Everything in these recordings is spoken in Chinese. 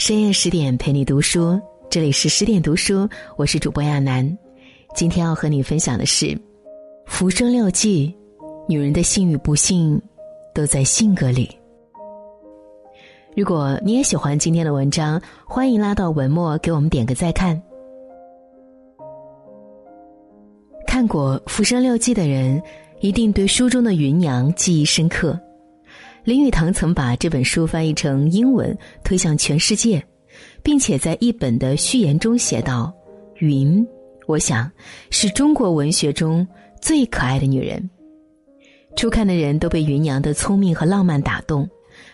深夜十点陪你读书，这里是十点读书，我是主播亚楠。今天要和你分享的是《浮生六记》，女人的幸与不幸都在性格里。如果你也喜欢今天的文章，欢迎拉到文末给我们点个再看。看过《浮生六记》的人，一定对书中的芸娘记忆深刻。林语堂曾把这本书翻译成英文推向全世界，并且在一本的序言中写道：“云，我想是中国文学中最可爱的女人。”初看的人都被芸娘的聪明和浪漫打动，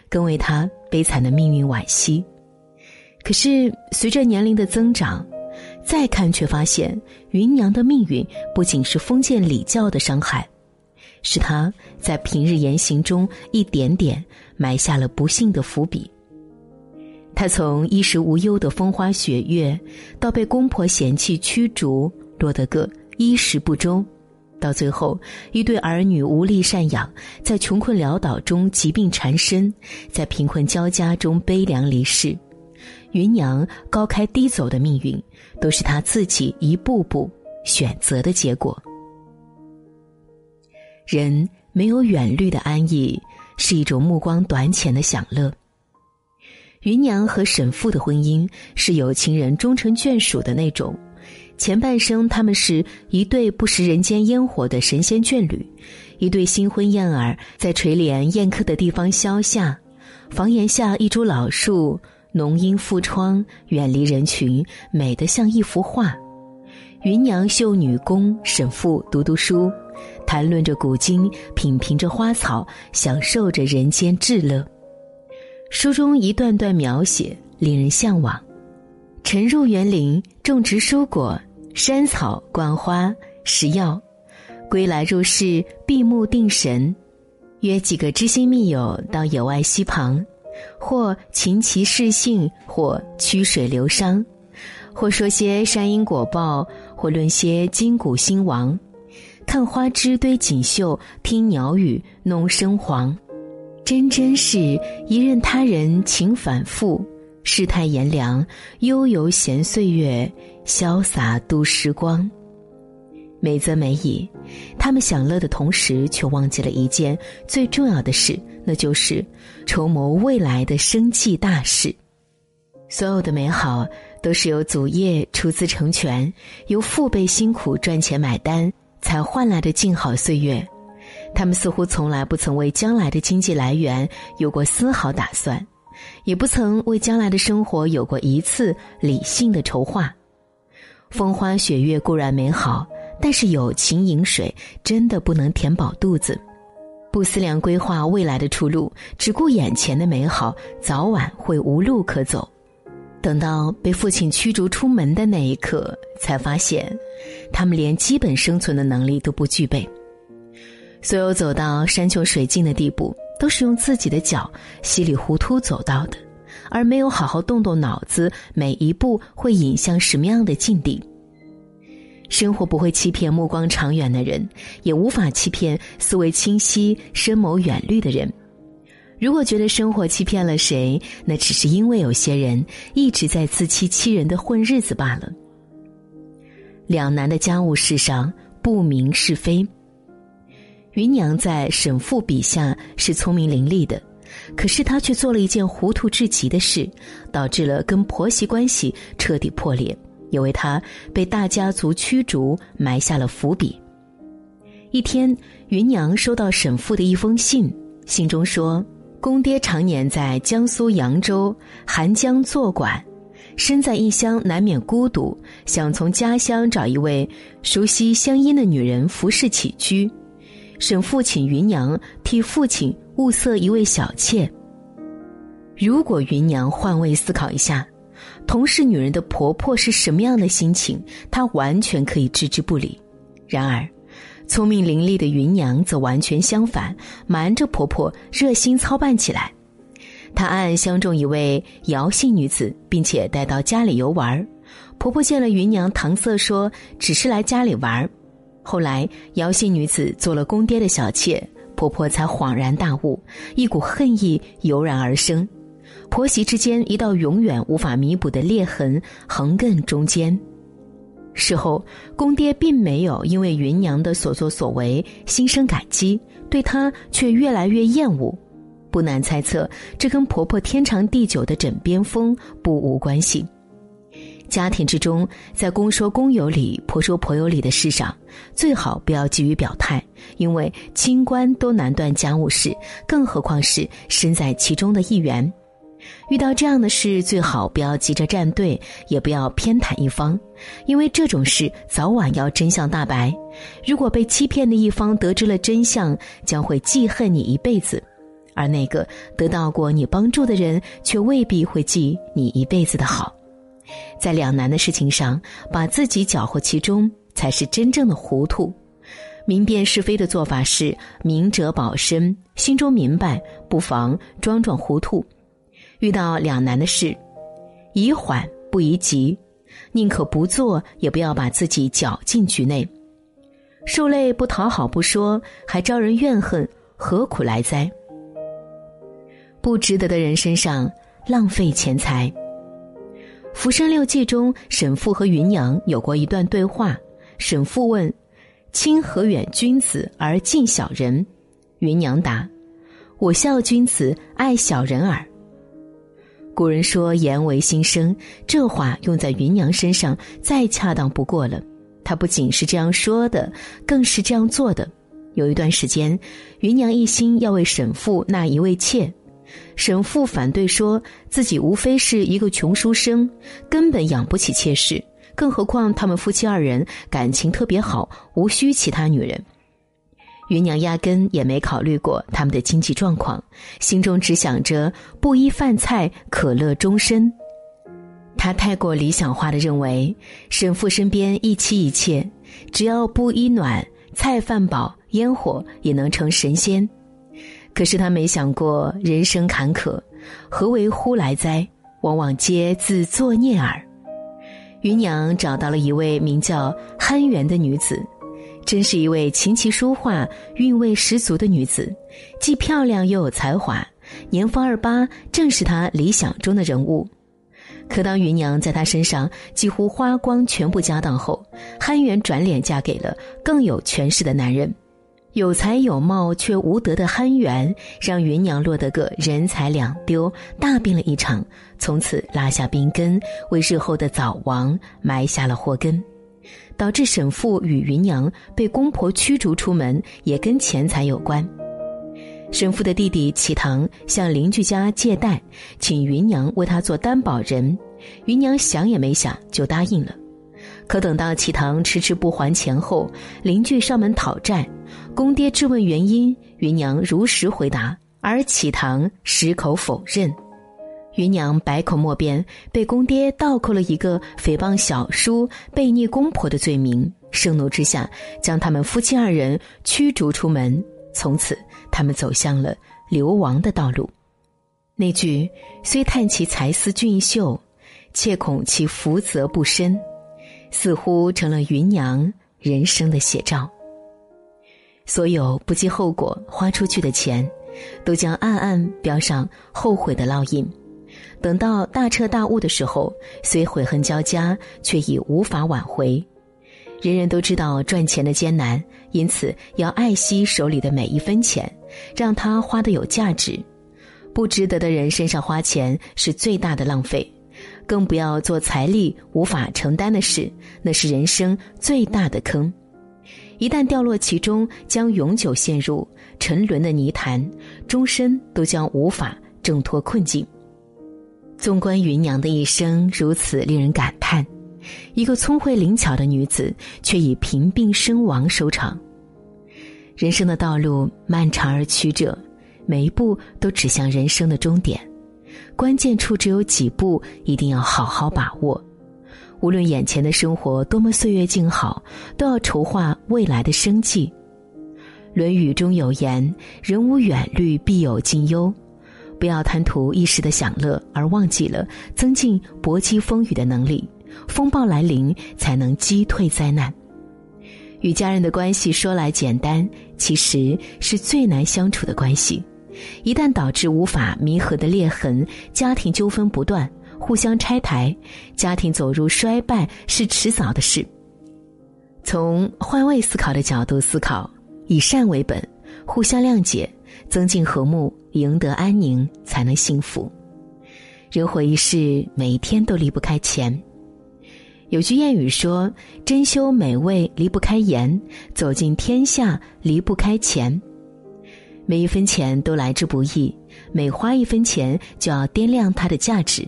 更为她悲惨的命运惋惜。可是随着年龄的增长，再看却发现芸娘的命运不仅是封建礼教的伤害。是他在平日言行中一点点埋下了不幸的伏笔。他从衣食无忧的风花雪月，到被公婆嫌弃驱逐，落得个衣食不周，到最后一对儿女无力赡养，在穷困潦倒中疾病缠身，在贫困交加中悲凉离世。芸娘高开低走的命运，都是他自己一步步选择的结果。人没有远虑的安逸，是一种目光短浅的享乐。芸娘和沈父的婚姻是有情人终成眷属的那种，前半生他们是一对不食人间烟火的神仙眷侣，一对新婚燕尔在垂帘宴客的地方消夏，房檐下一株老树，浓荫覆窗，远离人群，美得像一幅画。芸娘绣女工，沈父读读书。谈论着古今，品评着花草，享受着人间至乐。书中一段段描写令人向往：沉入园林，种植蔬果、山草、灌花、食药；归来入室，闭目定神，约几个知心密友到野外溪旁，或琴棋试性，或曲水流觞，或说些山因果报，或论些今古兴亡。看花枝堆锦绣，听鸟语弄声黄，真真是一任他人情反复，世态炎凉，悠游闲岁月，潇洒度时光。美则美矣，他们享乐的同时，却忘记了一件最重要的事，那就是筹谋未来的生计大事。所有的美好，都是由祖业出资成全，由父辈辛苦赚钱买单。才换来的静好岁月，他们似乎从来不曾为将来的经济来源有过丝毫打算，也不曾为将来的生活有过一次理性的筹划。风花雪月固然美好，但是友情饮水真的不能填饱肚子。不思量规划未来的出路，只顾眼前的美好，早晚会无路可走。等到被父亲驱逐出门的那一刻，才发现，他们连基本生存的能力都不具备。所有走到山穷水尽的地步，都是用自己的脚稀里糊涂走到的，而没有好好动动脑子，每一步会引向什么样的境地。生活不会欺骗目光长远的人，也无法欺骗思维清晰、深谋远虑的人。如果觉得生活欺骗了谁，那只是因为有些人一直在自欺欺人的混日子罢了。两难的家务事上不明是非。芸娘在沈父笔下是聪明伶俐的，可是她却做了一件糊涂至极的事，导致了跟婆媳关系彻底破裂，也为她被大家族驱逐埋下了伏笔。一天，芸娘收到沈父的一封信，信中说。公爹常年在江苏扬州、韩江做馆，身在异乡难免孤独，想从家乡找一位熟悉乡音的女人服侍起居。沈父请芸娘替父亲物色一位小妾。如果芸娘换位思考一下，同是女人的婆婆是什么样的心情，她完全可以置之不理。然而。聪明伶俐的芸娘则完全相反，瞒着婆婆，热心操办起来。她暗暗相中一位姚姓女子，并且带到家里游玩。婆婆见了芸娘，搪塞说只是来家里玩。后来姚姓女子做了公爹的小妾，婆婆才恍然大悟，一股恨意油然而生。婆媳之间一道永远无法弥补的裂痕横亘中间。事后，公爹并没有因为芸娘的所作所为心生感激，对她却越来越厌恶。不难猜测，这跟婆婆天长地久的枕边风不无关系。家庭之中，在公说公有理、婆说婆有理的事上，最好不要急于表态，因为清官都难断家务事，更何况是身在其中的一员。遇到这样的事，最好不要急着站队，也不要偏袒一方，因为这种事早晚要真相大白。如果被欺骗的一方得知了真相，将会记恨你一辈子；而那个得到过你帮助的人，却未必会记你一辈子的好。在两难的事情上，把自己搅和其中，才是真正的糊涂。明辨是非的做法是：明哲保身，心中明白，不妨装装糊涂。遇到两难的事，宜缓不宜急，宁可不做，也不要把自己搅进局内。受累不讨好不说，还招人怨恨，何苦来哉？不值得的人身上浪费钱财。《浮生六记》中，沈复和芸娘有过一段对话。沈复问：“亲何远君子而近小人？”芸娘答：“我孝君子，爱小人耳。”古人说“言为心声”，这话用在芸娘身上再恰当不过了。她不仅是这样说的，更是这样做的。有一段时间，芸娘一心要为沈父纳一位妾，沈父反对，说自己无非是一个穷书生，根本养不起妾室，更何况他们夫妻二人感情特别好，无需其他女人。芸娘压根也没考虑过他们的经济状况，心中只想着布衣饭菜可乐终身。她太过理想化的认为，沈父身边一妻一妾，只要布衣暖、菜饭饱、烟火也能成神仙。可是她没想过人生坎坷，何为呼来哉？往往皆自作孽耳。芸娘找到了一位名叫憨圆的女子。真是一位琴棋书画韵味十足的女子，既漂亮又有才华，年方二八，正是她理想中的人物。可当芸娘在她身上几乎花光全部家当后，憨元转脸嫁给了更有权势的男人。有才有貌却无德的憨元，让芸娘落得个人财两丢，大病了一场，从此拉下病根，为日后的早亡埋下了祸根。导致沈父与芸娘被公婆驱逐出门，也跟钱财有关。沈父的弟弟启堂向邻居家借贷，请芸娘为他做担保人。芸娘想也没想就答应了。可等到启堂迟迟不还钱后，邻居上门讨债，公爹质问原因，芸娘如实回答，而启堂矢口否认。芸娘百口莫辩，被公爹倒扣了一个诽谤小叔、背逆公婆的罪名。盛怒之下，将他们夫妻二人驱逐出门。从此，他们走向了流亡的道路。那句“虽叹其才思俊秀，切恐其福泽不深”，似乎成了芸娘人生的写照。所有不计后果花出去的钱，都将暗暗标上后悔的烙印。等到大彻大悟的时候，虽悔恨交加，却已无法挽回。人人都知道赚钱的艰难，因此要爱惜手里的每一分钱，让它花的有价值。不值得的人身上花钱是最大的浪费，更不要做财力无法承担的事，那是人生最大的坑。一旦掉落其中，将永久陷入沉沦的泥潭，终身都将无法挣脱困境。纵观芸娘的一生，如此令人感叹：一个聪慧灵巧的女子，却以贫病身亡收场。人生的道路漫长而曲折，每一步都指向人生的终点，关键处只有几步，一定要好好把握。无论眼前的生活多么岁月静好，都要筹划未来的生计。《论语》中有言：“人无远虑，必有近忧。”不要贪图一时的享乐，而忘记了增进搏击风雨的能力。风暴来临，才能击退灾难。与家人的关系说来简单，其实是最难相处的关系。一旦导致无法弥合的裂痕，家庭纠纷不断，互相拆台，家庭走入衰败是迟早的事。从换位思考的角度思考，以善为本，互相谅解，增进和睦，赢得安宁，才能幸福。人活一世，每一天都离不开钱。有句谚语说：“珍馐美味离不开盐，走进天下离不开钱。”每一分钱都来之不易，每花一分钱就要掂量它的价值，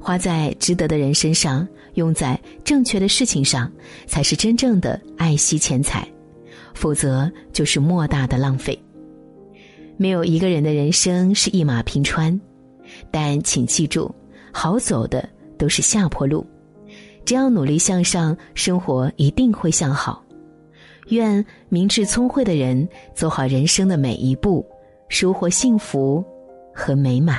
花在值得的人身上，用在正确的事情上，才是真正的爱惜钱财，否则就是莫大的浪费。没有一个人的人生是一马平川，但请记住，好走的都是下坡路，只要努力向上，生活一定会向好。愿明智聪慧的人走好人生的每一步，收获幸福和美满。